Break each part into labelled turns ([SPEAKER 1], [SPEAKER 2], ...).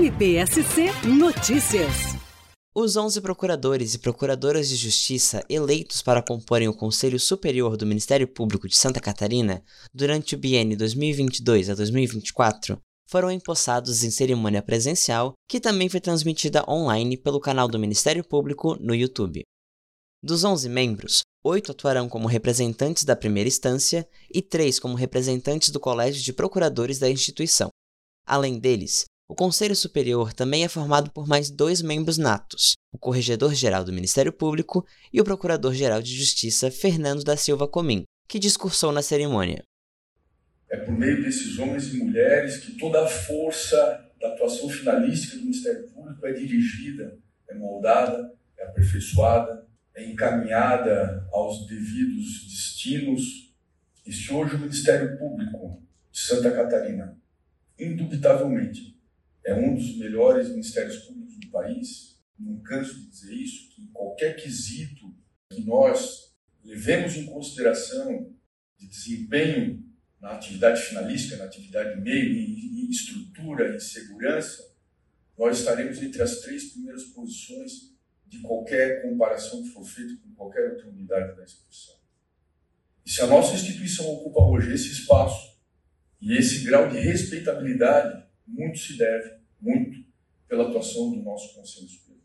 [SPEAKER 1] MPSC Notícias.
[SPEAKER 2] Os 11 procuradores e procuradoras de justiça eleitos para comporem o Conselho Superior do Ministério Público de Santa Catarina durante o biênio 2022 a 2024 foram empossados em cerimônia presencial, que também foi transmitida online pelo canal do Ministério Público no YouTube. Dos 11 membros, oito atuarão como representantes da primeira instância e três como representantes do Colégio de Procuradores da instituição. Além deles, o Conselho Superior também é formado por mais dois membros natos, o Corregedor-Geral do Ministério Público e o Procurador-Geral de Justiça Fernando da Silva Comim, que discursou na cerimônia.
[SPEAKER 3] É por meio desses homens e mulheres que toda a força da atuação finalística do Ministério Público é dirigida, é moldada, é aperfeiçoada, é encaminhada aos devidos destinos. E se hoje o Ministério Público de Santa Catarina, indubitavelmente, é um dos melhores ministérios públicos do país. Não canso de dizer isso, que em qualquer quesito que nós levemos em consideração de desempenho na atividade finalística, na atividade meio, em, estrutura, em segurança, nós estaremos entre as três primeiras posições de qualquer comparação que for feita com qualquer outra unidade da instituição. E se a nossa instituição ocupa hoje esse espaço e esse grau de respeitabilidade, muito se deve, muito, pela atuação do nosso Conselho Superior.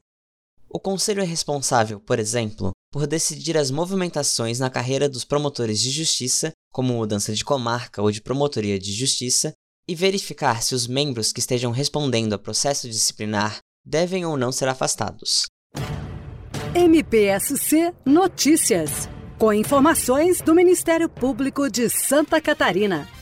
[SPEAKER 2] O Conselho é responsável, por exemplo, por decidir as movimentações na carreira dos promotores de justiça, como mudança de comarca ou de promotoria de justiça, e verificar se os membros que estejam respondendo a processo disciplinar devem ou não ser afastados.
[SPEAKER 1] MPSC Notícias, com informações do Ministério Público de Santa Catarina.